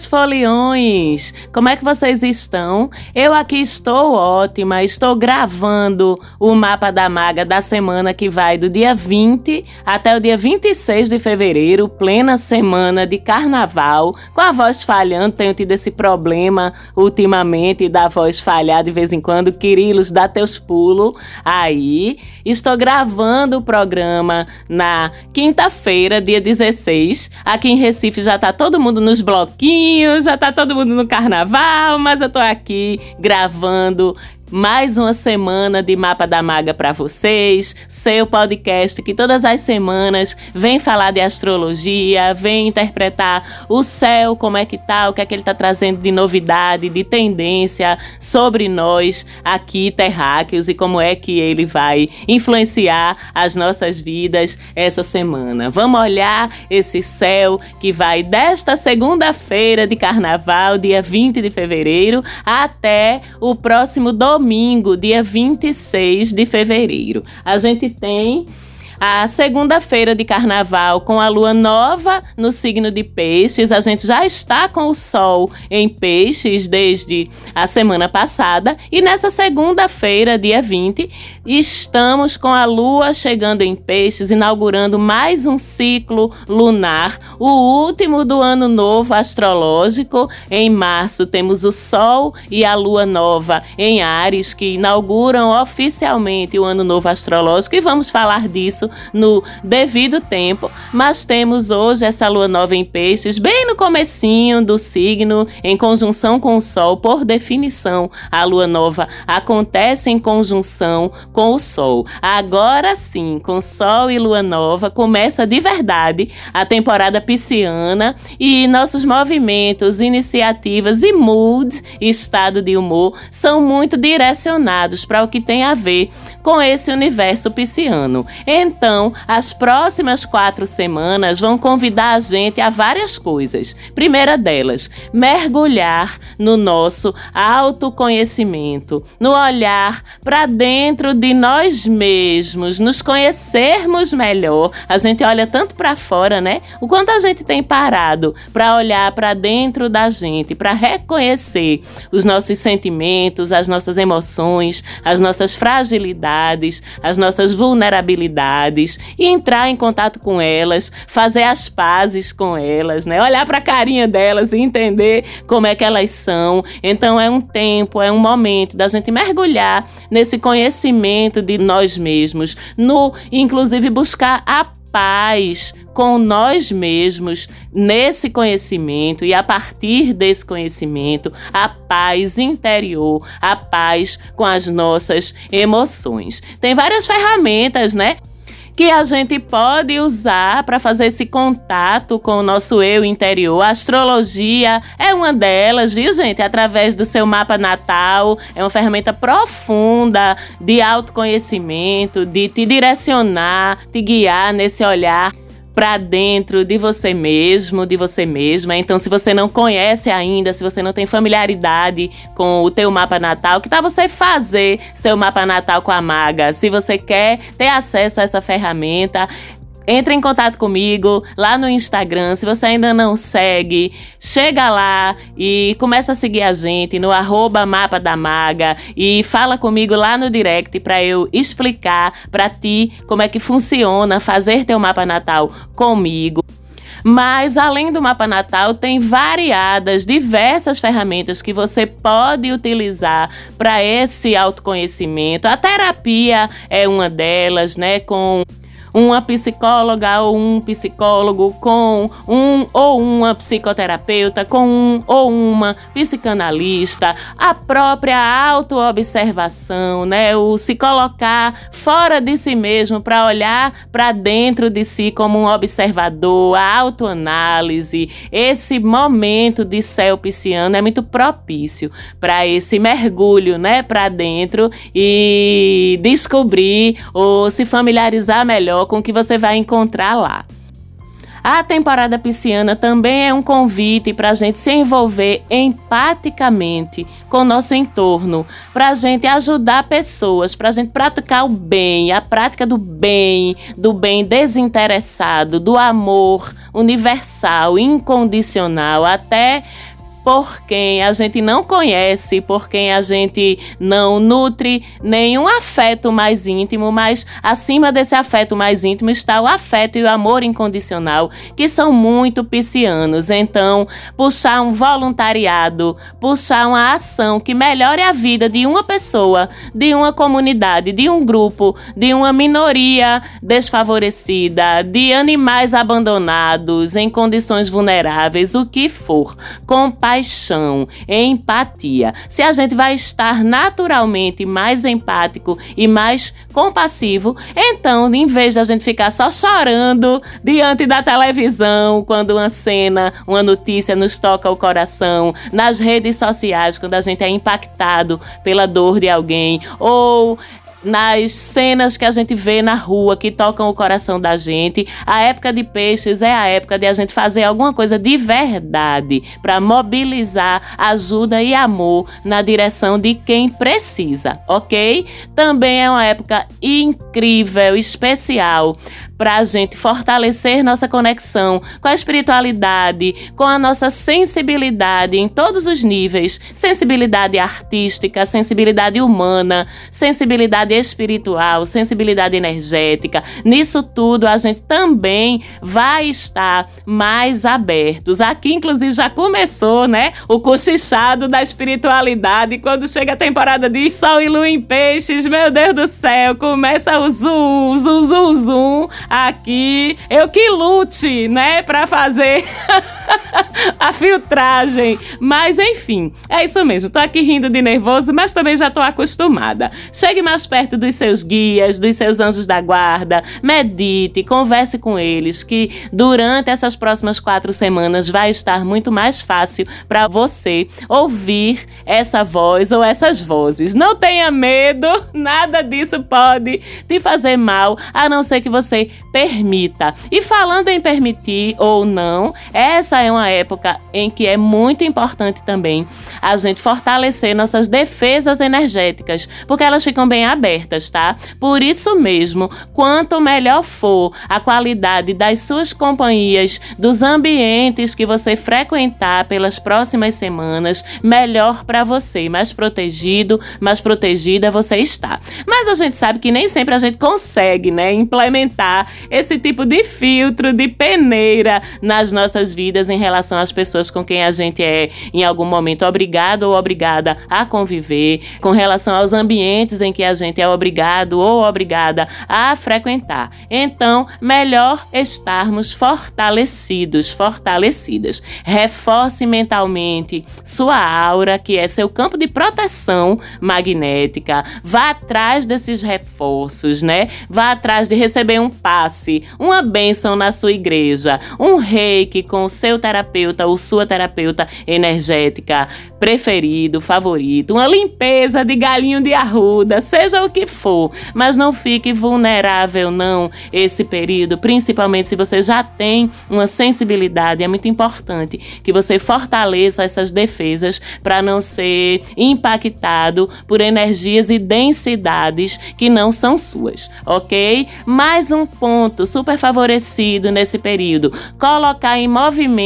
Meus foliões! Como é que vocês estão? Eu aqui estou ótima, estou gravando o mapa da maga da semana que vai do dia 20 até o dia 26 de fevereiro, plena semana de carnaval, com a voz falhando. Tenho tido esse problema ultimamente da voz falhar de vez em quando. Quirilos, dá teus pulos aí. Estou gravando o programa na quinta-feira, dia 16. Aqui em Recife já tá todo mundo nos bloquinhos, já tá todo mundo no carnaval, mas eu tô aqui gravando mais uma semana de Mapa da Maga para vocês, seu podcast que todas as semanas vem falar de astrologia, vem interpretar o céu, como é que tá, o que é que ele tá trazendo de novidade, de tendência sobre nós aqui terráqueos e como é que ele vai influenciar as nossas vidas essa semana. Vamos olhar esse céu que vai desta segunda-feira de carnaval, dia 20 de fevereiro, até o próximo domingo domingo, dia 26 de fevereiro. A gente tem a segunda-feira de carnaval com a lua nova no signo de Peixes. A gente já está com o sol em Peixes desde a semana passada e nessa segunda-feira, dia 20, estamos com a lua chegando em Peixes, inaugurando mais um ciclo lunar, o último do ano novo astrológico. Em março temos o sol e a lua nova em Ares que inauguram oficialmente o ano novo astrológico e vamos falar disso no devido tempo, mas temos hoje essa lua nova em peixes bem no comecinho do signo, em conjunção com o sol, por definição, a lua nova acontece em conjunção com o sol. Agora sim, com sol e lua nova começa de verdade a temporada pisciana e nossos movimentos, iniciativas e mood, estado de humor, são muito direcionados para o que tem a ver com esse universo pisciano. Então, as próximas quatro semanas vão convidar a gente a várias coisas. Primeira delas, mergulhar no nosso autoconhecimento, no olhar para dentro de nós mesmos, nos conhecermos melhor. A gente olha tanto para fora, né? O quanto a gente tem parado para olhar para dentro da gente, para reconhecer os nossos sentimentos, as nossas emoções, as nossas fragilidades as nossas vulnerabilidades e entrar em contato com elas, fazer as pazes com elas, né? Olhar para a carinha delas e entender como é que elas são. Então é um tempo, é um momento da gente mergulhar nesse conhecimento de nós mesmos, no inclusive buscar a paz com nós mesmos nesse conhecimento e a partir desse conhecimento, a paz interior, a paz com as nossas emoções. Tem várias ferramentas, né? Que a gente pode usar para fazer esse contato com o nosso eu interior. A astrologia é uma delas, viu, gente? Através do seu mapa natal, é uma ferramenta profunda de autoconhecimento, de te direcionar, te guiar nesse olhar para dentro de você mesmo, de você mesma. Então, se você não conhece ainda, se você não tem familiaridade com o teu mapa natal, que tal você fazer seu mapa natal com a maga? Se você quer ter acesso a essa ferramenta, entre em contato comigo lá no Instagram. Se você ainda não segue, chega lá e começa a seguir a gente no arroba Mapa da Maga e fala comigo lá no direct para eu explicar para ti como é que funciona fazer teu mapa natal comigo. Mas além do mapa natal, tem variadas, diversas ferramentas que você pode utilizar para esse autoconhecimento. A terapia é uma delas, né, com uma psicóloga ou um psicólogo com um ou uma psicoterapeuta, com um ou uma psicanalista, a própria autoobservação, né? O se colocar fora de si mesmo para olhar para dentro de si como um observador, a autoanálise, esse momento de céu pisciano é muito propício para esse mergulho, né, para dentro e descobrir ou se familiarizar melhor com o que você vai encontrar lá. A temporada pisciana também é um convite para a gente se envolver empaticamente com o nosso entorno, para a gente ajudar pessoas, para a gente praticar o bem, a prática do bem, do bem desinteressado, do amor universal, incondicional, até por quem a gente não conhece, por quem a gente não nutre nenhum afeto mais íntimo, mas acima desse afeto mais íntimo está o afeto e o amor incondicional, que são muito piscianos. Então, puxar um voluntariado, puxar uma ação que melhore a vida de uma pessoa, de uma comunidade, de um grupo, de uma minoria desfavorecida, de animais abandonados em condições vulneráveis, o que for. Compaixão, empatia. Se a gente vai estar naturalmente mais empático e mais compassivo, então, em vez de a gente ficar só chorando diante da televisão quando uma cena, uma notícia nos toca o coração, nas redes sociais, quando a gente é impactado pela dor de alguém, ou nas cenas que a gente vê na rua que tocam o coração da gente. A época de peixes é a época de a gente fazer alguma coisa de verdade para mobilizar ajuda e amor na direção de quem precisa, ok? Também é uma época incrível, especial para a gente fortalecer nossa conexão com a espiritualidade, com a nossa sensibilidade em todos os níveis sensibilidade artística, sensibilidade humana, sensibilidade espiritual, sensibilidade energética. Nisso tudo, a gente também vai estar mais abertos. Aqui, inclusive, já começou, né? O cochichado da espiritualidade. Quando chega a temporada de Sol e Lua em Peixes, meu Deus do céu, começa o zoom, zoom, zoom, zoom aqui. Eu que lute, né, para fazer a filtragem. Mas enfim, é isso mesmo. Tô aqui rindo de nervoso, mas também já tô acostumada. Chegue mais perto dos seus guias, dos seus anjos da guarda, medite, converse com eles, que durante essas próximas quatro semanas vai estar muito mais fácil para você ouvir essa voz ou essas vozes. Não tenha medo, nada disso pode te fazer mal, a não ser que você permita. E falando em permitir ou não, essa é uma época em que é muito importante também a gente fortalecer nossas defesas energéticas, porque elas ficam bem abertas, tá? Por isso mesmo, quanto melhor for a qualidade das suas companhias, dos ambientes que você frequentar pelas próximas semanas, melhor para você, mais protegido, mais protegida você está. Mas a gente sabe que nem sempre a gente consegue, né, implementar esse tipo de filtro, de peneira nas nossas vidas em relação às pessoas com quem a gente é em algum momento obrigado ou obrigada a conviver, com relação aos ambientes em que a gente é obrigado ou obrigada a frequentar. Então, melhor estarmos fortalecidos, fortalecidas. Reforce mentalmente sua aura, que é seu campo de proteção magnética. Vá atrás desses reforços, né? Vá atrás de receber um passe, uma bênção na sua igreja, um reiki com o seu terapeuta ou sua terapeuta energética preferido, favorito, uma limpeza de galinho de arruda, seja o que for, mas não fique vulnerável não esse período, principalmente se você já tem uma sensibilidade, é muito importante que você fortaleça essas defesas para não ser impactado por energias e densidades que não são suas, ok? Mais um ponto super favorecido nesse período: colocar em movimento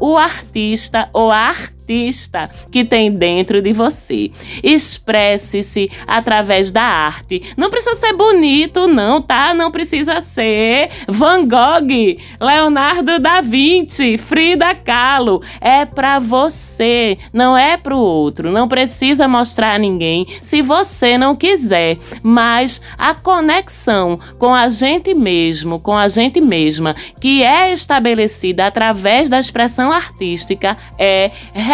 o artista ou a artista artista que tem dentro de você. Expresse-se através da arte. Não precisa ser bonito, não, tá? Não precisa ser Van Gogh, Leonardo da Vinci, Frida Kahlo. É para você, não é para o outro. Não precisa mostrar a ninguém se você não quiser. Mas a conexão com a gente mesmo, com a gente mesma, que é estabelecida através da expressão artística, é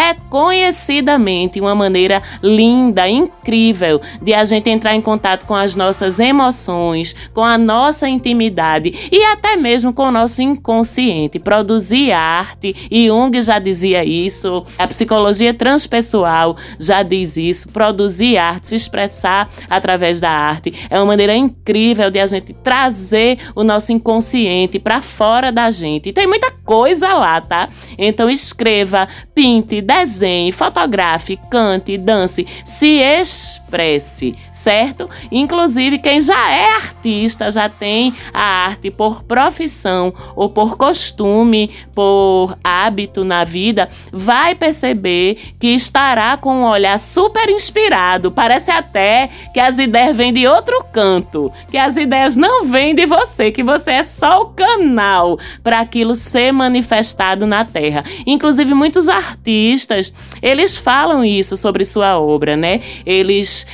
reconhecidamente uma maneira linda, incrível de a gente entrar em contato com as nossas emoções, com a nossa intimidade e até mesmo com o nosso inconsciente. Produzir arte, Jung já dizia isso, a psicologia transpessoal já diz isso. Produzir arte, se expressar através da arte é uma maneira incrível de a gente trazer o nosso inconsciente para fora da gente. E tem muita coisa lá, tá? Então escreva, pinte, desenhe, fotografe, cante, dance, se expresse, certo? Inclusive, quem já é artista, já tem a arte por profissão ou por costume, por hábito na vida, vai perceber que estará com um olhar super inspirado. Parece até que as ideias vêm de outro canto, que as ideias não vêm de você, que você é só o canal para aquilo ser manifestado na Terra. Inclusive, muitos artistas, eles falam isso sobre sua obra, né? Eles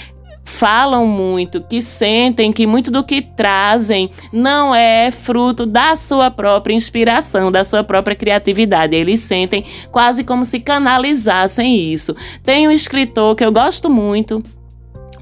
falam muito, que sentem que muito do que trazem não é fruto da sua própria inspiração, da sua própria criatividade. Eles sentem quase como se canalizassem isso. Tem um escritor que eu gosto muito,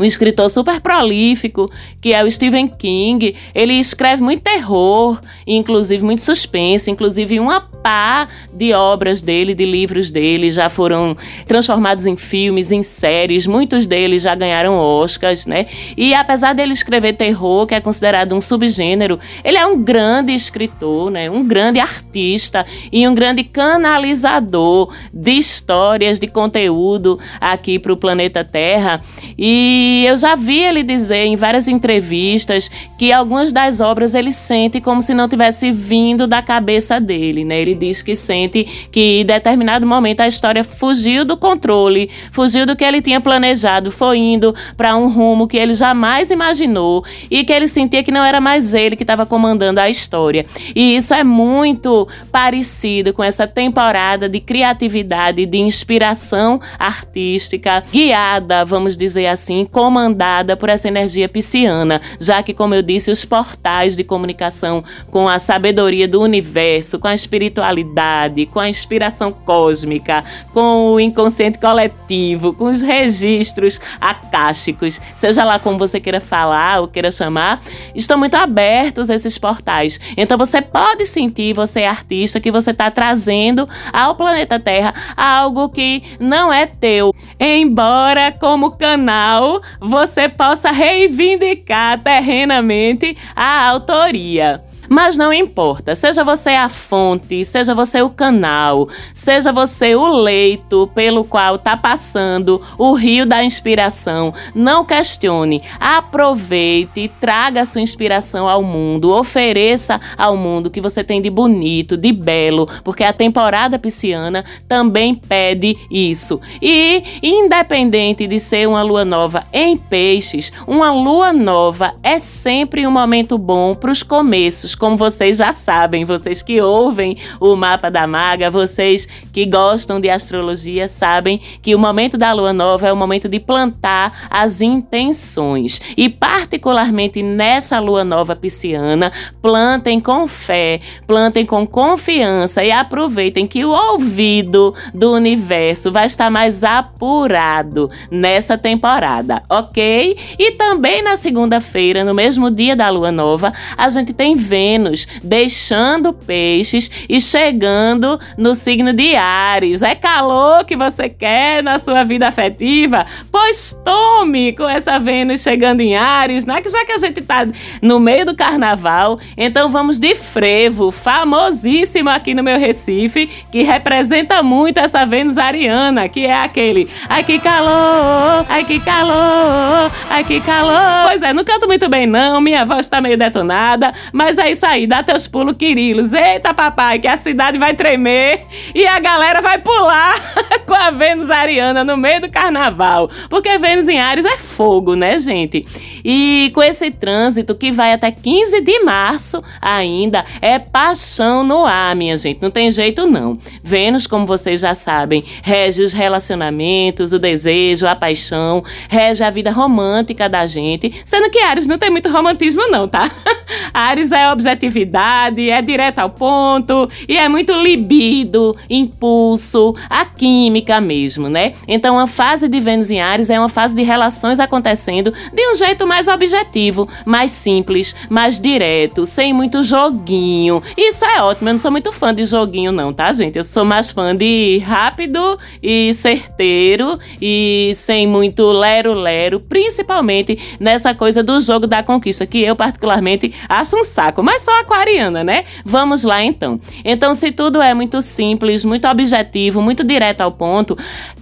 um escritor super prolífico, que é o Stephen King. Ele escreve muito terror, inclusive muito suspense, inclusive uma pá de obras dele, de livros dele, já foram transformados em filmes, em séries. Muitos deles já ganharam Oscars, né? E apesar dele escrever terror, que é considerado um subgênero, ele é um grande escritor, né? Um grande artista e um grande canalizador de histórias, de conteúdo aqui para o planeta Terra. E e eu já vi ele dizer em várias entrevistas que algumas das obras ele sente como se não tivesse vindo da cabeça dele, né? Ele diz que sente que em determinado momento a história fugiu do controle, fugiu do que ele tinha planejado, foi indo para um rumo que ele jamais imaginou e que ele sentia que não era mais ele que estava comandando a história. E isso é muito parecido com essa temporada de criatividade, de inspiração artística, guiada, vamos dizer assim, comandada por essa energia pisciana, já que, como eu disse, os portais de comunicação com a sabedoria do universo, com a espiritualidade, com a inspiração cósmica, com o inconsciente coletivo, com os registros akáshicos, seja lá como você queira falar ou queira chamar, estão muito abertos esses portais. Então você pode sentir, você é artista, que você está trazendo ao planeta Terra algo que não é teu. Embora, como canal, você possa reivindicar terrenamente a autoria. Mas não importa, seja você a fonte, seja você o canal, seja você o leito pelo qual está passando o rio da inspiração, não questione, aproveite, traga a sua inspiração ao mundo, ofereça ao mundo o que você tem de bonito, de belo, porque a temporada pisciana também pede isso. E independente de ser uma lua nova em peixes, uma lua nova é sempre um momento bom para os começos como vocês já sabem, vocês que ouvem o mapa da maga, vocês que gostam de astrologia, sabem que o momento da lua nova é o momento de plantar as intenções. E particularmente nessa lua nova pisciana, plantem com fé, plantem com confiança e aproveitem que o ouvido do universo vai estar mais apurado nessa temporada, ok? E também na segunda-feira, no mesmo dia da lua nova, a gente tem Vênus Vênus, deixando peixes e chegando no signo de Ares. É calor que você quer na sua vida afetiva? Pois tome com essa Vênus chegando em Ares, né? já que a gente tá no meio do carnaval, então vamos de frevo, famosíssimo aqui no meu Recife, que representa muito essa Vênus ariana, que é aquele ai que calor, ai que calor, ai que calor. Pois é, não canto muito bem não, minha voz tá meio detonada, mas é isso isso aí, dá teus pulos, Quirilos. Eita, papai, que a cidade vai tremer e a galera vai pular com a Vênus Ariana no meio do carnaval. Porque Vênus em Ares é fogo, né, gente? E com esse trânsito que vai até 15 de março ainda, é paixão no ar, minha gente. Não tem jeito, não. Vênus, como vocês já sabem, rege os relacionamentos, o desejo, a paixão, rege a vida romântica da gente. Sendo que Ares não tem muito romantismo, não, tá? Ares é objeto objetividade, é direto ao ponto e é muito libido, impulso, a química mesmo, né? Então, a fase de Vênus em Ares é uma fase de relações acontecendo de um jeito mais objetivo, mais simples, mais direto, sem muito joguinho. Isso é ótimo. Eu não sou muito fã de joguinho, não, tá, gente? Eu sou mais fã de rápido e certeiro e sem muito lero-lero, principalmente nessa coisa do jogo da conquista, que eu particularmente acho um saco, mas sou aquariana, né? Vamos lá então. Então, se tudo é muito simples, muito objetivo, muito direto ao ponto,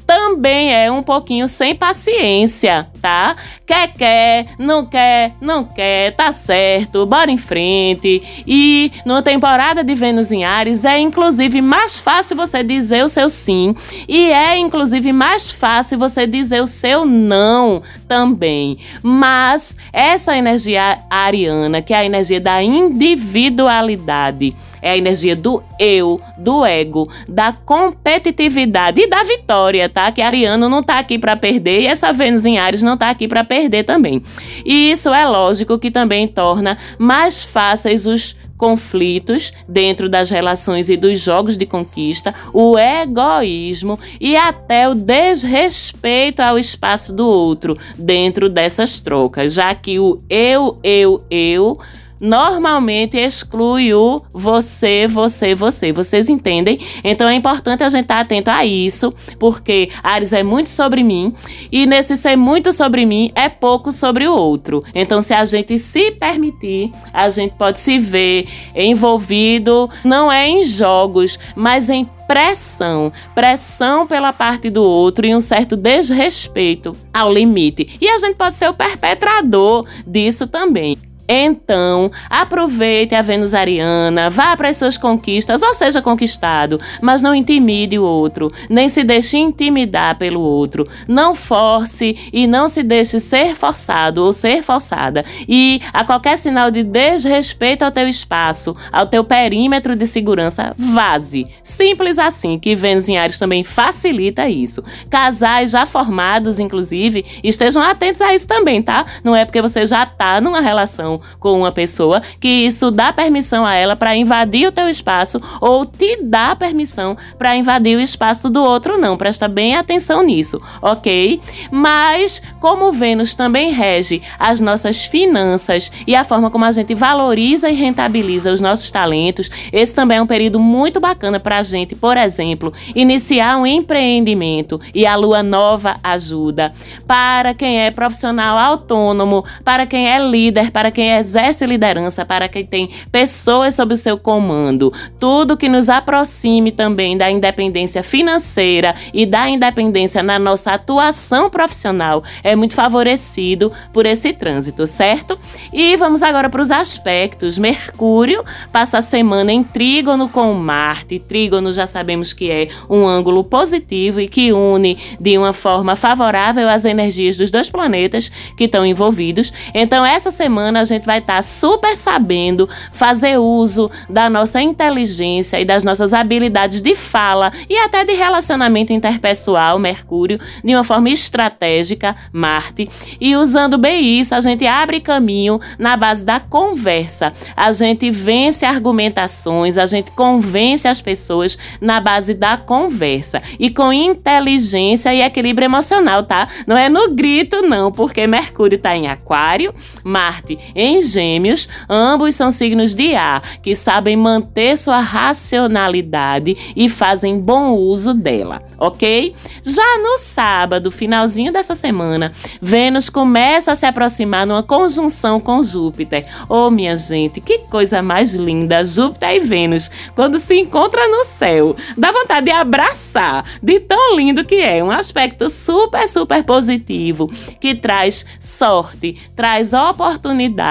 também é um pouquinho sem paciência, tá? Quer, quer, não quer, não quer, tá certo, bora em frente. E numa temporada de Vênus em Ares é inclusive mais fácil você dizer o seu sim e é inclusive mais fácil você dizer o seu não também. Mas essa energia ariana, que é a energia da individualidade, é a energia do eu, do ego, da competitividade e da vitória, tá? Que Ariano não tá aqui para perder e essa Vênus em Ares não tá aqui para perder também. E isso é lógico que também torna mais fáceis os conflitos dentro das relações e dos jogos de conquista, o egoísmo e até o desrespeito ao espaço do outro dentro dessas trocas, já que o eu, eu, eu normalmente exclui o você, você, você. Vocês entendem? Então é importante a gente estar atento a isso, porque Ares é muito sobre mim e nesse ser muito sobre mim é pouco sobre o outro. Então, se a gente se permitir, a gente pode se ver envolvido não é em jogos, mas em pressão, pressão pela parte do outro e um certo desrespeito ao limite. E a gente pode ser o perpetrador disso também. Então, aproveite a Vênus Ariana, vá para as suas conquistas, ou seja conquistado, mas não intimide o outro, nem se deixe intimidar pelo outro. Não force e não se deixe ser forçado ou ser forçada. E a qualquer sinal de desrespeito ao teu espaço, ao teu perímetro de segurança, vaze. Simples assim, que Vênus em Ares também facilita isso. Casais já formados, inclusive, estejam atentos a isso também, tá? Não é porque você já tá numa relação com uma pessoa, que isso dá permissão a ela para invadir o teu espaço ou te dá permissão para invadir o espaço do outro, não. Presta bem atenção nisso, ok? Mas, como Vênus também rege as nossas finanças e a forma como a gente valoriza e rentabiliza os nossos talentos, esse também é um período muito bacana para a gente, por exemplo, iniciar um empreendimento e a lua nova ajuda. Para quem é profissional autônomo, para quem é líder, para quem exerce liderança, para quem tem pessoas sob o seu comando. Tudo que nos aproxime também da independência financeira e da independência na nossa atuação profissional é muito favorecido por esse trânsito, certo? E vamos agora para os aspectos. Mercúrio passa a semana em trígono com Marte. Trígono já sabemos que é um ângulo positivo e que une de uma forma favorável as energias dos dois planetas que estão envolvidos. Então, essa semana a gente gente vai estar tá super sabendo fazer uso da nossa inteligência e das nossas habilidades de fala e até de relacionamento interpessoal, Mercúrio, de uma forma estratégica, Marte. E usando bem isso, a gente abre caminho na base da conversa. A gente vence argumentações, a gente convence as pessoas na base da conversa. E com inteligência e equilíbrio emocional, tá? Não é no grito, não, porque Mercúrio está em Aquário, Marte em em Gêmeos, ambos são signos de ar, que sabem manter sua racionalidade e fazem bom uso dela, ok? Já no sábado, finalzinho dessa semana, Vênus começa a se aproximar numa conjunção com Júpiter. Oh, minha gente, que coisa mais linda! Júpiter e Vênus, quando se encontram no céu, dá vontade de abraçar, de tão lindo que é. Um aspecto super, super positivo que traz sorte, traz oportunidade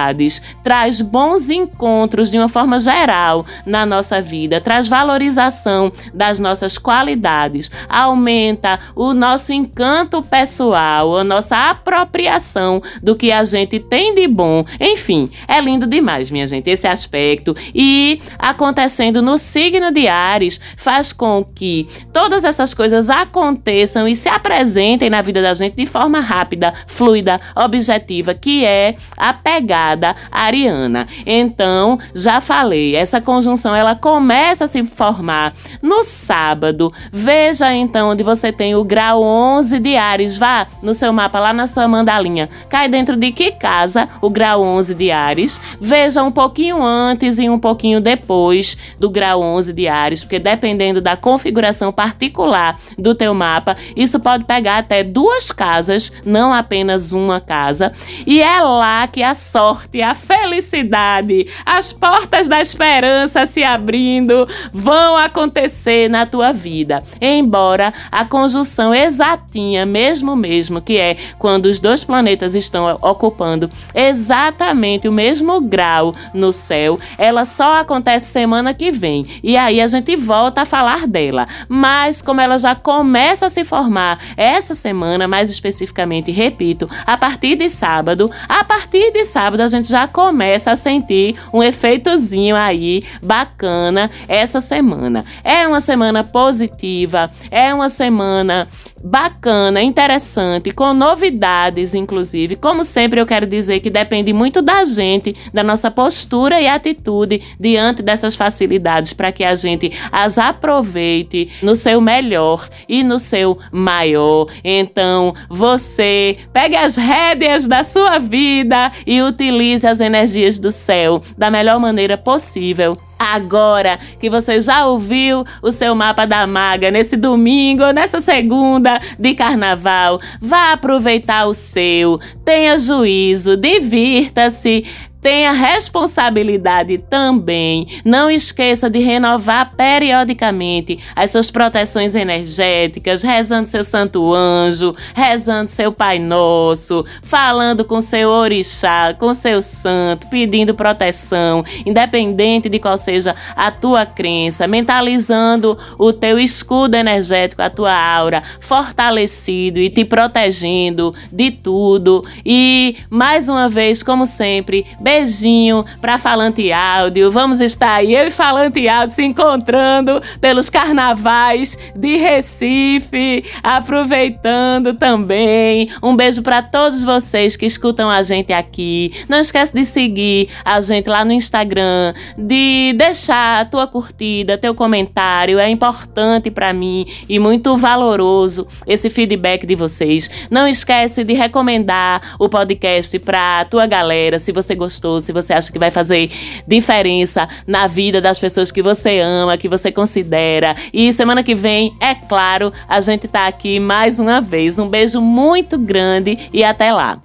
traz bons encontros de uma forma geral na nossa vida, traz valorização das nossas qualidades, aumenta o nosso encanto pessoal, a nossa apropriação do que a gente tem de bom. Enfim, é lindo demais, minha gente, esse aspecto. E acontecendo no signo de Ares faz com que todas essas coisas aconteçam e se apresentem na vida da gente de forma rápida, fluida, objetiva, que é a pegada Ariana. Então, já falei, essa conjunção ela começa a se formar no sábado. Veja então onde você tem o grau 11 de Ares. Vá no seu mapa lá na sua mandalinha. Cai dentro de que casa o grau 11 de Ares? Veja um pouquinho antes e um pouquinho depois do grau 11 de Ares, porque dependendo da configuração particular do teu mapa, isso pode pegar até duas casas, não apenas uma casa. E é lá que a sorte, a felicidade, as portas da esperança se abrindo vão acontecer na tua vida. Embora a conjunção exatinha, mesmo mesmo, que é quando os dois planetas estão ocupando exatamente o mesmo grau no céu, ela só acontece semana que vem. E aí a gente volta a falar dela. Mas como ela já começa a se formar essa semana, mais especificamente, repito, a partir de sábado, a partir de sábado a gente já começa a sentir um efeitozinho aí bacana essa semana. É uma semana positiva, é uma semana bacana, interessante, com novidades, inclusive. Como sempre, eu quero dizer que depende muito da gente, da nossa postura e atitude diante dessas facilidades, para que a gente as aproveite no seu melhor e no seu maior. Então, você pegue as rédeas da sua vida e utilize as energias do céu da melhor maneira possível Agora que você já ouviu o seu mapa da maga nesse domingo nessa segunda de carnaval, vá aproveitar o seu, tenha juízo, divirta-se, Tenha responsabilidade também. Não esqueça de renovar periodicamente as suas proteções energéticas, rezando seu santo anjo, rezando seu Pai Nosso, falando com seu orixá, com seu santo, pedindo proteção, independente de qual seja a tua crença, mentalizando o teu escudo energético, a tua aura, fortalecido e te protegendo de tudo. E mais uma vez, como sempre, Beijinho para Falante Áudio. Vamos estar aí, eu e Falante Áudio, se encontrando pelos carnavais de Recife, aproveitando também. Um beijo para todos vocês que escutam a gente aqui. Não esquece de seguir a gente lá no Instagram, de deixar a tua curtida, teu comentário. É importante para mim e muito valoroso esse feedback de vocês. Não esquece de recomendar o podcast para tua galera, se você gostou gostou, se você acha que vai fazer diferença na vida das pessoas que você ama, que você considera. E semana que vem, é claro, a gente tá aqui mais uma vez. Um beijo muito grande e até lá.